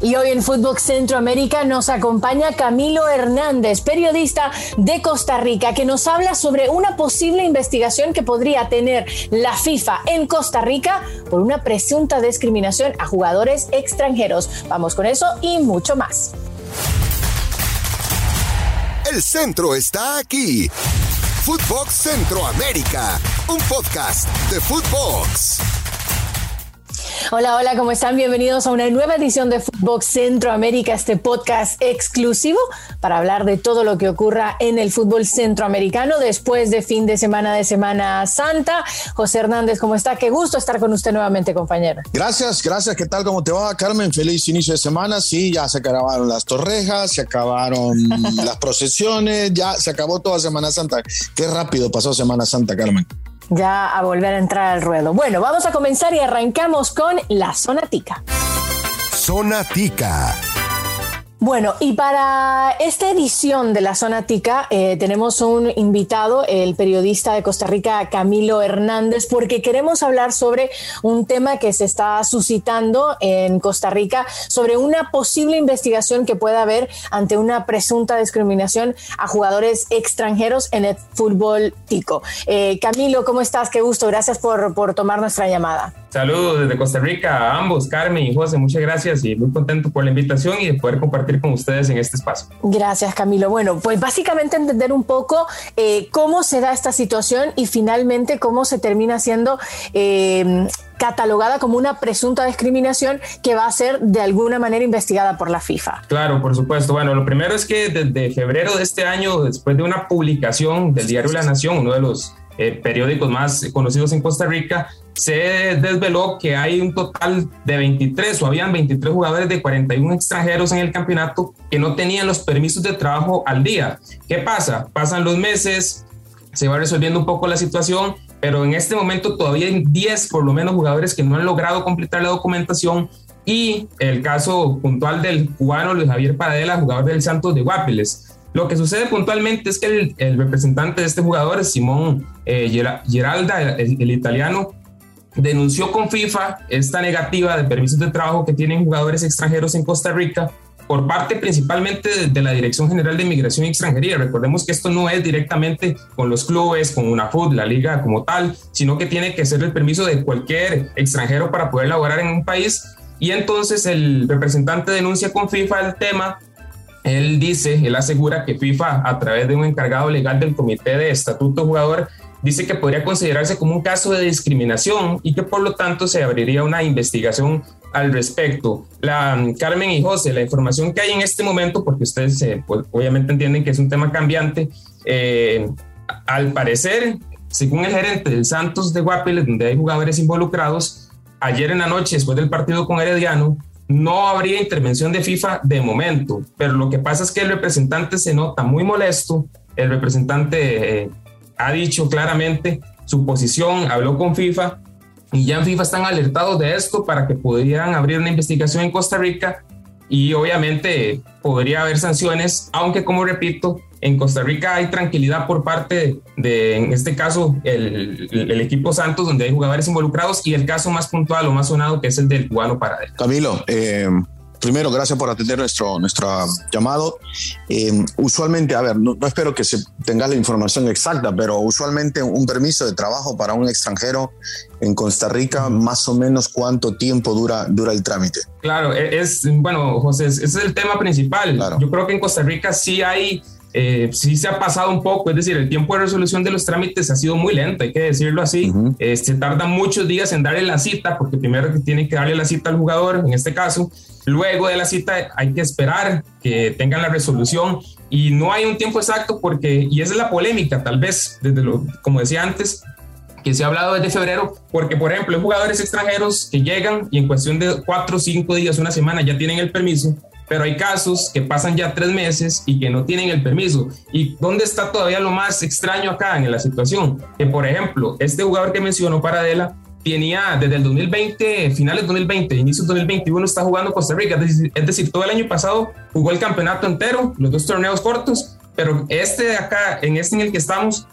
Y hoy en Fútbol Centroamérica nos acompaña Camilo Hernández, periodista de Costa Rica, que nos habla sobre una posible investigación que podría tener la FIFA en Costa Rica por una presunta discriminación a jugadores extranjeros. Vamos con eso y mucho más. El centro está aquí. Footbox Centroamérica, un podcast de Footbox. Hola, hola, ¿cómo están? Bienvenidos a una nueva edición de Fútbol Centroamérica, este podcast exclusivo para hablar de todo lo que ocurra en el fútbol centroamericano después de fin de semana de Semana Santa. José Hernández, ¿cómo está? Qué gusto estar con usted nuevamente, compañero. Gracias, gracias. ¿Qué tal? ¿Cómo te va, Carmen? Feliz inicio de semana. Sí, ya se acabaron las torrejas, se acabaron las procesiones, ya se acabó toda Semana Santa. Qué rápido pasó Semana Santa, Carmen ya a volver a entrar al ruedo. Bueno, vamos a comenzar y arrancamos con la zona tica. Bueno, y para esta edición de la Zona Tica eh, tenemos un invitado, el periodista de Costa Rica, Camilo Hernández, porque queremos hablar sobre un tema que se está suscitando en Costa Rica, sobre una posible investigación que pueda haber ante una presunta discriminación a jugadores extranjeros en el fútbol tico. Eh, Camilo, ¿cómo estás? Qué gusto, gracias por, por tomar nuestra llamada. Saludos desde Costa Rica a ambos, Carmen y José, muchas gracias y muy contento por la invitación y de poder compartir con ustedes en este espacio. Gracias, Camilo. Bueno, pues básicamente entender un poco eh, cómo se da esta situación y finalmente cómo se termina siendo eh, catalogada como una presunta discriminación que va a ser de alguna manera investigada por la FIFA. Claro, por supuesto. Bueno, lo primero es que desde febrero de este año, después de una publicación del diario La Nación, uno de los eh, periódicos más conocidos en Costa Rica, se desveló que hay un total de 23 o habían 23 jugadores de 41 extranjeros en el campeonato que no tenían los permisos de trabajo al día. ¿Qué pasa? Pasan los meses, se va resolviendo un poco la situación, pero en este momento todavía hay 10 por lo menos jugadores que no han logrado completar la documentación y el caso puntual del cubano Luis Javier Paradela, jugador del Santos de Guapiles lo que sucede puntualmente es que el, representante de este jugador, Simón eh, Geralda, el, italiano, denunció con FIFA esta negativa de permisos de trabajo que tienen jugadores extranjeros en Costa Rica por parte principalmente de, la Dirección General de Inmigración y Extranjería. Recordemos que esto no es directamente con los clubes, con una FUT, la liga como tal, sino que tiene que ser el permiso de cualquier extranjero para poder laborar en un país. Y entonces el representante denuncia con FIFA el tema él dice, él asegura que FIFA, a través de un encargado legal del Comité de Estatuto Jugador, dice que podría considerarse como un caso de discriminación y que por lo tanto se abriría una investigación al respecto. La Carmen y José, la información que hay en este momento, porque ustedes eh, pues, obviamente entienden que es un tema cambiante, eh, al parecer, según el gerente del Santos de Guapiles, donde hay jugadores involucrados, ayer en la noche, después del partido con Herediano, no habría intervención de FIFA de momento, pero lo que pasa es que el representante se nota muy molesto, el representante eh, ha dicho claramente su posición, habló con FIFA y ya en FIFA están alertados de esto para que pudieran abrir una investigación en Costa Rica y obviamente podría haber sanciones, aunque como repito, en Costa Rica hay tranquilidad por parte de, en este caso, el, equipo Santos, donde hay jugadores involucrados, y el caso más puntual o más sonado, que es el del cubano Paradero. Camilo, eh, primero, gracias por atender nuestro, nuestro llamado. Eh, usualmente, a ver, no, espero que se tenga la información exacta, pero usualmente un permiso de trabajo para un extranjero en Costa Rica, más o menos cuánto tiempo dura, dura el trámite. Claro, e, es, bueno, José, ese es el tema principal. Yo creo que en Costa Rica sí hay eh, sí se ha pasado un poco, es decir, el tiempo de resolución de los trámites ha sido muy lento, hay que decirlo así. Eh, se tarda muchos días en darle la cita, porque primero tienen que darle la cita al jugador, en este caso. Luego de la cita hay que esperar que tengan la resolución y no hay un tiempo exacto porque, y esa es la polémica, tal vez, desde lo, como decía antes, que se ha hablado desde febrero, porque por ejemplo hay jugadores extranjeros que llegan y en cuestión de cuatro, cinco días, una semana ya tienen el permiso pero hay casos que pasan ya tres meses y que no tienen el permiso. ¿Y dónde está todavía lo más extraño acá en la situación? Que, por ejemplo, este jugador que mencionó, Paradela, tenía desde el 2020, finales del 2020, inicio del 2021, está jugando Costa Rica. Es decir, todo el año pasado jugó el campeonato entero, los dos torneos cortos, pero este de acá, en este en el que estamos,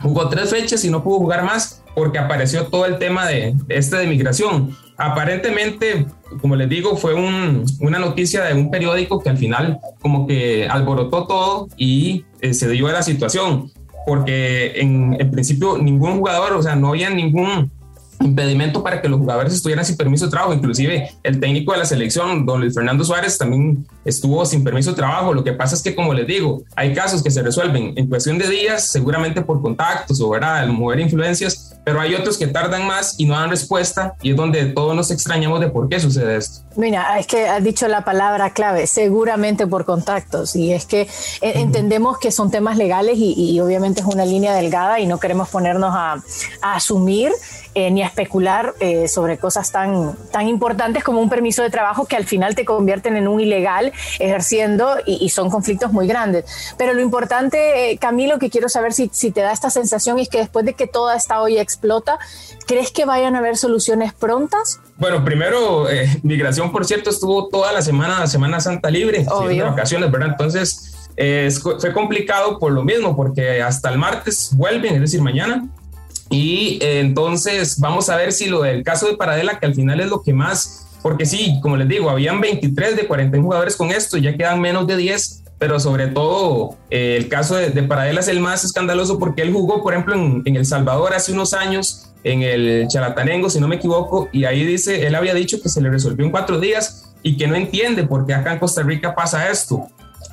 jugó tres fechas y no pudo jugar más porque apareció todo el tema de, este de migración. Aparentemente, como les digo, fue una noticia de un periódico que al final como que alborotó todo y eh, se dio a la situación, porque en, en principio ningún jugador, o sea, no había ningún impedimento para que los jugadores estuvieran sin permiso de trabajo. Inclusive el técnico de la selección, don Luis Fernando Suárez, también estuvo sin permiso de trabajo. Lo que pasa es que, como les digo, hay casos que se resuelven en cuestión de días, seguramente por contactos o ¿verdad? mover influencias, pero hay otros que tardan más y no dan respuesta y es donde todos nos extrañamos de por qué sucede esto. Mira, es que has dicho la palabra clave, seguramente por contactos y es que eh, entendemos que son temas legales y, obviamente es una línea delgada y no queremos ponernos a, asumir eh, ni a especular eh, sobre cosas tan, tan importantes como un permiso de trabajo que al final te convierten en un ilegal ejerciendo y, son conflictos muy grandes. Pero lo importante, Camilo, que quiero saber si, si te da esta sensación es que después de que toda esta olla explota. ¿Crees que vayan a haber soluciones prontas? Bueno, primero, eh, migración, por cierto, estuvo toda la semana, Semana Santa libre, de vacaciones, ¿verdad? Entonces, eh, fue complicado por lo mismo, porque hasta el martes vuelven, es decir, mañana. Y eh, entonces vamos a ver si lo del caso de Paradela, que al final es lo que más, porque sí, como les digo, habían 23 de 40 jugadores con esto, ya quedan menos de 10 pero sobre todo eh, el caso de, de, Paradela es el más escandaloso porque él jugó, por ejemplo, en, El Salvador hace unos años, en el Chalatanengo, si no me equivoco, y ahí dice, él había dicho que se le resolvió en cuatro días y que no entiende por qué acá en Costa Rica pasa esto.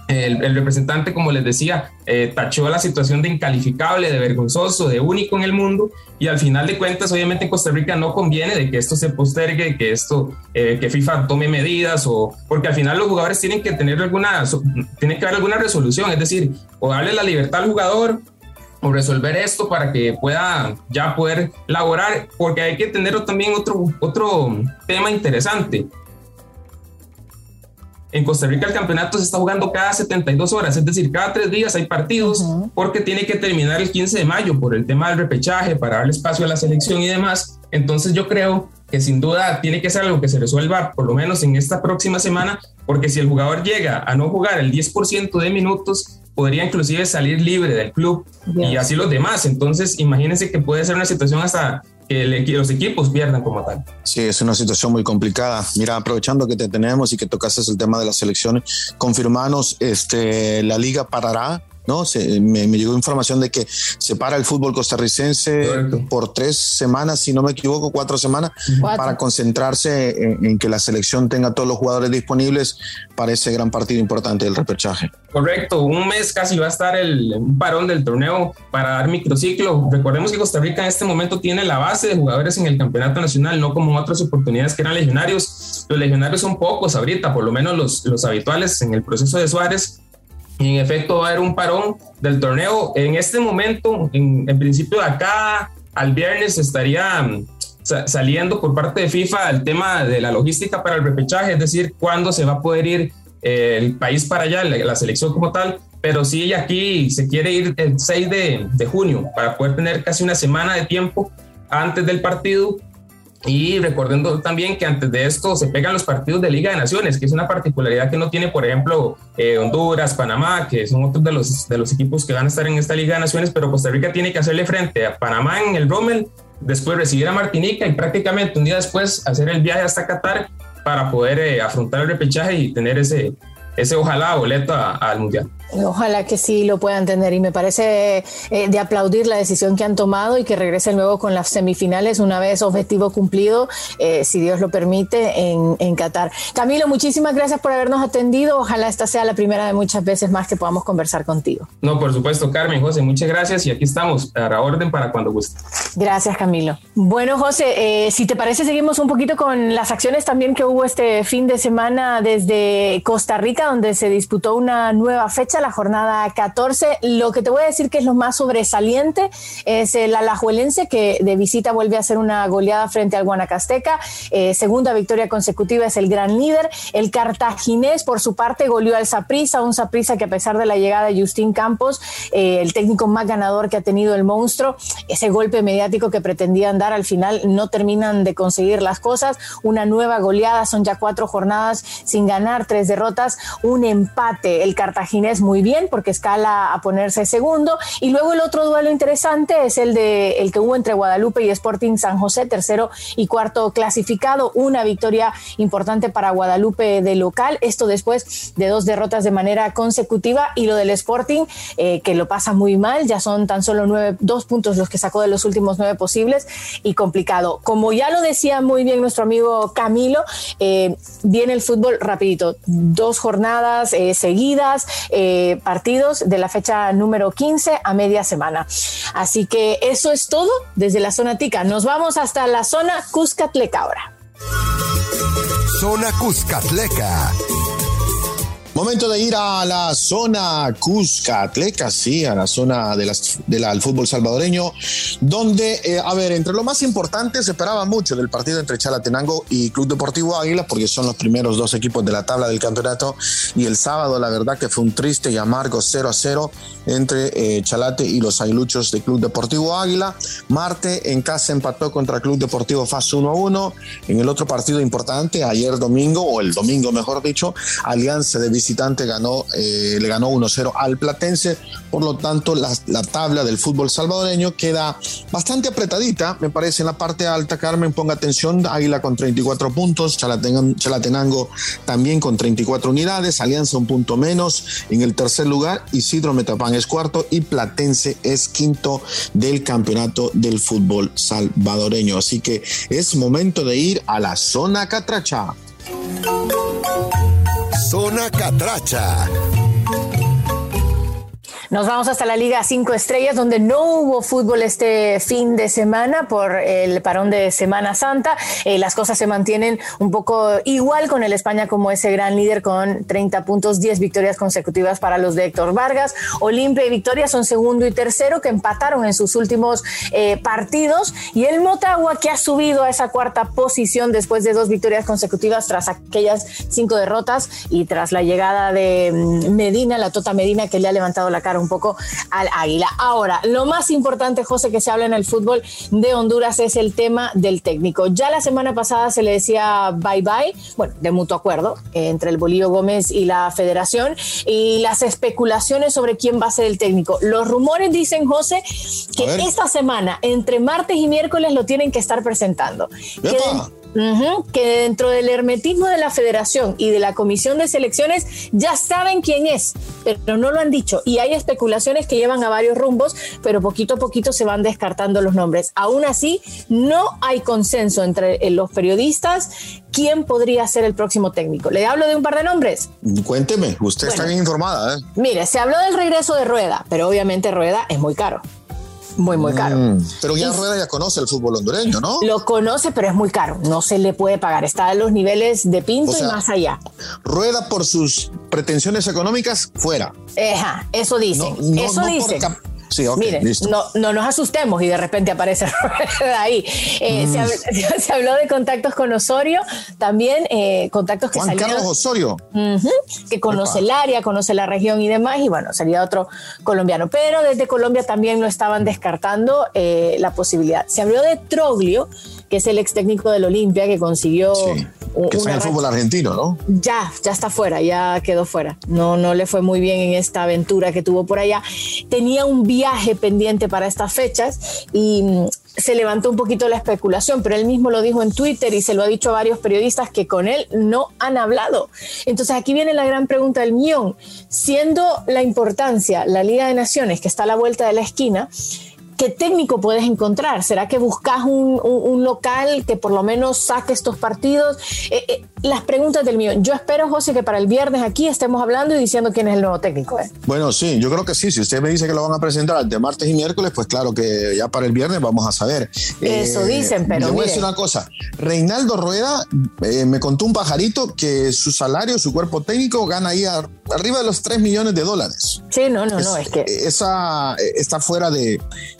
El, representante, como les decía, eh, tachó la situación de incalificable, de vergonzoso, de único en el mundo y al final de cuentas, obviamente en Costa Rica no conviene de que esto se postergue, que esto, eh, que FIFA tome medidas o porque al final los jugadores tienen que tener alguna, tiene que haber alguna resolución, es decir, o darle la libertad al jugador o resolver esto para que pueda ya poder laborar, porque hay que tener también otro, otro tema interesante en Costa Rica el campeonato se está jugando cada 72 horas, es decir, cada tres días hay partidos porque tiene que terminar el 15 de mayo por el tema del repechaje para darle espacio a la selección y demás. Entonces yo creo que sin duda tiene que ser algo que se resuelva por lo menos en esta próxima semana, porque si el jugador llega a no jugar el 10% de minutos, podría inclusive salir libre del club y así los demás. Entonces imagínense que puede ser una situación hasta que los equipos pierdan como tal. Sí, es una situación muy complicada. Mira, aprovechando que te tenemos y que tocaste el tema de las selecciones, confirmanos, este, la liga parará ¿no? me, llegó información de que se para el fútbol costarricense por tres semanas, si no me equivoco, cuatro semanas, para concentrarse en, que la selección tenga todos los jugadores disponibles para ese gran partido importante del repechaje. Correcto, un mes casi va a estar el parón del torneo para dar microciclo. Recordemos que Costa Rica en este momento tiene la base de jugadores en el campeonato nacional, no como otras oportunidades que eran legionarios. Los legionarios son pocos ahorita, por lo menos los, los habituales en el proceso de Suárez y en efecto va a haber un parón del torneo. En este momento, en, principio de acá al viernes estaría mm, saliendo por parte de FIFA el tema de la logística para el repechaje, es decir, cuándo se va a poder ir eh, el país para allá, la, selección como tal, pero sí aquí se quiere ir el 6 de, de junio para poder tener casi una semana de tiempo antes del partido y recordando también que antes de esto se pegan los partidos de Liga de Naciones, que es una particularidad que no tiene, por ejemplo, eh, Honduras, Panamá, que son otros de los, de los equipos que van a estar en esta Liga de Naciones, pero Costa Rica tiene que hacerle frente a Panamá en el Rommel, después recibir a Martinica y prácticamente un día después hacer el viaje hasta Qatar para poder eh, afrontar el repechaje y tener ese, ese ojalá boleto al Mundial. Ojalá que sí lo puedan tener y me parece eh, de aplaudir la decisión que han tomado y que regresen luego con las semifinales una vez objetivo cumplido, eh, si Dios lo permite, en, en, Qatar. Camilo, muchísimas gracias por habernos atendido. Ojalá esta sea la primera de muchas veces más que podamos conversar contigo. No, por supuesto, Carmen, José, muchas gracias y aquí estamos a la orden para cuando guste. Gracias, Camilo. Bueno, José, eh, si te parece, seguimos un poquito con las acciones también que hubo este fin de semana desde Costa Rica, donde se disputó una nueva fecha la jornada 14. Lo que te voy a decir que es lo más sobresaliente es el Alajuelense, que de visita vuelve a hacer una goleada frente al Guanacasteca. Eh, segunda victoria consecutiva es el gran líder. El cartaginés, por su parte, goleó al Saprissa, un Saprissa que a pesar de la llegada de Justín Campos, eh, el técnico más ganador que ha tenido el monstruo, ese golpe mediático que pretendían dar al final no terminan de conseguir las cosas. Una nueva goleada, son ya cuatro jornadas sin ganar, tres derrotas, un empate. El cartaginés muy bien porque escala a ponerse segundo. Y luego el otro duelo interesante es el de el que hubo entre Guadalupe y Sporting San José, tercero y cuarto clasificado. Una victoria importante para Guadalupe de local. Esto después de dos derrotas de manera consecutiva. Y lo del Sporting, eh, que lo pasa muy mal, ya son tan solo nueve, dos puntos los que sacó de los últimos nueve posibles y complicado. Como ya lo decía muy bien nuestro amigo Camilo, eh, viene el fútbol rapidito. Dos jornadas eh, seguidas, partidos de la fecha número 15 a media semana. Así que eso es todo desde la zona tica. Nos vamos hasta la zona Cuscatleca ahora. Zona Cuscatleca Momento de ir a la zona Cuscatleca, sí, a la zona de del fútbol salvadoreño, donde, eh, a ver, entre lo más importante se esperaba mucho del partido entre Chalatenango y Club Deportivo Águila, porque son los primeros dos equipos de la tabla del campeonato, y el sábado la verdad que fue un triste y amargo 0 a 0 entre eh, Chalate y los aguiluchos de Club Deportivo Águila. Marte en casa empató contra Club Deportivo FAS 1 a 1. En el otro partido importante, ayer domingo, o el domingo mejor dicho, Alianza de visitante ganó, eh, le ganó 1-0 al Platense. Por lo tanto, la, tabla del fútbol salvadoreño queda bastante apretadita, me parece, en la parte alta. Carmen, ponga atención, Águila con 34 puntos, Chalatenango también con 34 unidades, Alianza un punto menos. En el tercer lugar, Isidro Metapán es cuarto y Platense es quinto del campeonato del fútbol salvadoreño. Así que es momento de ir a la zona catracha. Zona Catracha. Nos vamos hasta la Liga 5 Estrellas, donde no hubo fútbol este fin de semana por el parón de Semana Santa. Eh, las cosas se mantienen un poco igual con el España como ese gran líder con 30 puntos, 10 victorias consecutivas para los de Héctor Vargas. Olimpia y Victoria son segundo y tercero que empataron en sus últimos eh, partidos. Y el Motagua que ha subido a esa cuarta posición después de dos victorias consecutivas tras aquellas cinco derrotas y tras la llegada de mm, Medina, la Tota Medina que le ha levantado la cara un poco al Águila. Ahora, lo más importante, José, que se habla en el fútbol de Honduras es el tema del técnico. Ya la semana pasada se le decía bye bye, bueno, de mutuo acuerdo entre el Bolívar Gómez y la federación y las especulaciones sobre quién va a ser el técnico. Los rumores dicen, José, que esta semana, entre martes y miércoles, lo tienen que estar presentando que dentro del hermetismo de la federación y de la comisión de selecciones ya saben quién es, pero no lo han dicho. Y hay especulaciones que llevan a varios rumbos, pero poquito a poquito se van descartando los nombres. Aún así, no hay consenso entre eh, los periodistas quién podría ser el próximo técnico. Le hablo de un par de nombres. Cuénteme, usted está bien informada. ¿eh? Mire, se habló del regreso de Rueda, pero obviamente Rueda es muy caro muy, muy caro. Mm. pero ya Rueda ya conoce el fútbol hondureño, ¿no? Lo conoce, pero es muy caro. No se le puede pagar. Está a los niveles de Pinto y más allá. Rueda por sus pretensiones económicas fuera. Ajá, eso dice. eso dice. Sí, Mire, no, no, nos asustemos y de repente aparece ahí. Eh, mm. se, habló, de contactos con Osorio, también eh, contactos que Juan Carlos Osorio. que conoce el área, conoce la región y demás, y bueno, sería otro colombiano. Pero desde Colombia también no estaban descartando eh, la posibilidad. Se habló de Troglio, que es el ex técnico del Olimpia, que consiguió que está en el fútbol argentino, ¿no? Ya, ya está fuera, ya quedó fuera. No, no le fue muy bien en esta aventura que tuvo por allá. Tenía un viaje pendiente para estas fechas y mm, se levantó un poquito la especulación, pero él mismo lo dijo en Twitter y se lo ha dicho a varios periodistas que con él no han hablado. Entonces aquí viene la gran pregunta del millón. Siendo la importancia la Liga de Naciones, que está a la vuelta de la esquina, ¿qué técnico puedes encontrar? ¿Será que buscas un, local que por lo menos saque estos partidos? Eh, eh, las preguntas del mío. Yo espero, José, que para el viernes aquí estemos hablando y diciendo quién es el nuevo técnico. ¿eh? Bueno, sí, yo creo que sí. Si usted me dice que lo van a presentar de martes y miércoles, pues claro que ya para el viernes vamos a saber. Eso dicen, pero. Le voy a decir una cosa. Reinaldo Rueda me contó un pajarito que su salario, su cuerpo técnico, gana ahí arriba de los 3 millones de dólares. Sí, no, no, no, es que. Esa está fuera de,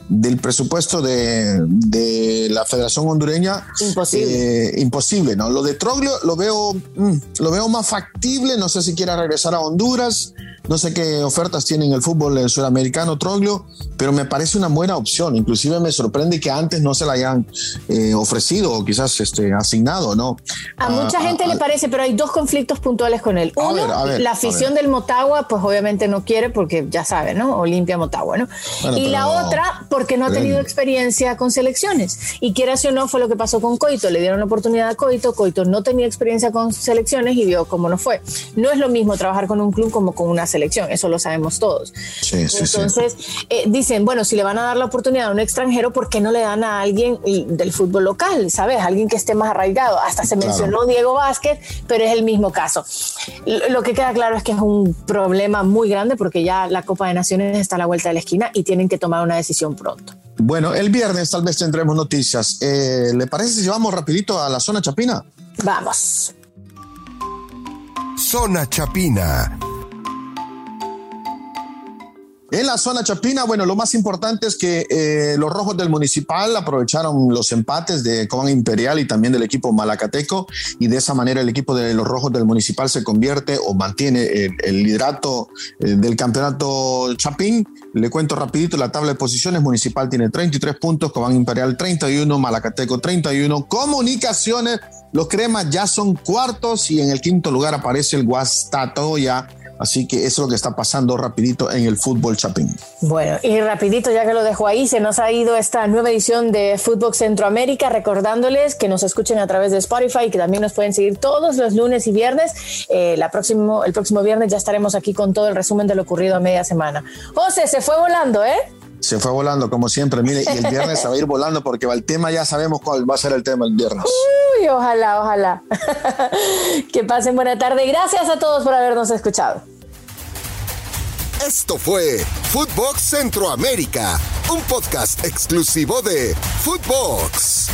del presupuesto de, de la Federación Hondureña. Imposible. Eh, imposible, ¿no? Lo de Troglio lo veo, mm, lo veo más factible, no sé si quiera regresar a Honduras. No sé qué ofertas tiene en el fútbol sudamericano, Troglio, pero me parece una buena opción. Inclusive me sorprende que antes no se la hayan eh, ofrecido o quizás este, asignado, ¿no? A mucha gente le parece, pero hay dos conflictos puntuales con él. Uno, la afición del Motagua, pues obviamente no quiere porque ya sabe, ¿no? Olimpia Motagua, ¿no? y la otra, porque no ha tenido experiencia con selecciones. Y quieras o no, fue lo que pasó con Coito. Le dieron la oportunidad a Coito. Coito no tenía experiencia con selecciones y vio cómo no fue. No es lo mismo trabajar con un club como con una selección, eso lo sabemos todos. Sí, sí, Entonces, eh, dicen, bueno, si le van a dar la oportunidad a un extranjero, ¿por qué no le dan a alguien del fútbol local? ¿Sabes? Alguien que esté más arraigado. Hasta se mencionó Diego Vázquez, pero es el mismo caso. Lo que queda claro es que es un problema muy grande porque ya la Copa de Naciones está a la vuelta de la esquina y tienen que tomar una decisión pronto. Bueno, el viernes tal vez tendremos noticias. Eh, ¿Le parece si vamos rapidito a la zona chapina? Vamos. Zona chapina. En la zona chapina, bueno, lo más importante es que eh, los rojos del municipal aprovecharon los empates de Cobán Imperial y también del equipo malacateco y de esa manera el equipo de los rojos del municipal se convierte o mantiene el, liderato eh, del campeonato chapín. Le cuento rapidito la tabla de posiciones. Municipal tiene 33 puntos, Cobán Imperial 31, Malacateco 31. Comunicaciones, los cremas ya son cuartos y en el quinto lugar aparece el Guastatoya Así que eso es lo que está pasando rapidito en el fútbol chapín. Bueno, y rapidito, ya que lo dejo ahí, se nos ha ido esta nueva edición de Fútbol Centroamérica, recordándoles que nos escuchen a través de Spotify y que también nos pueden seguir todos los lunes y viernes. Eh, la próximo, el próximo viernes ya estaremos aquí con todo el resumen de lo ocurrido a media semana. José, se fue volando, ¿eh? Se fue volando, como siempre. Mire, y el viernes se va a ir volando porque el tema ya sabemos cuál va a ser el tema el viernes. Uy, ojalá, ojalá. que pasen buena tarde. Gracias a todos por habernos escuchado. Esto fue Footbox Centroamérica, un podcast exclusivo de Footbox.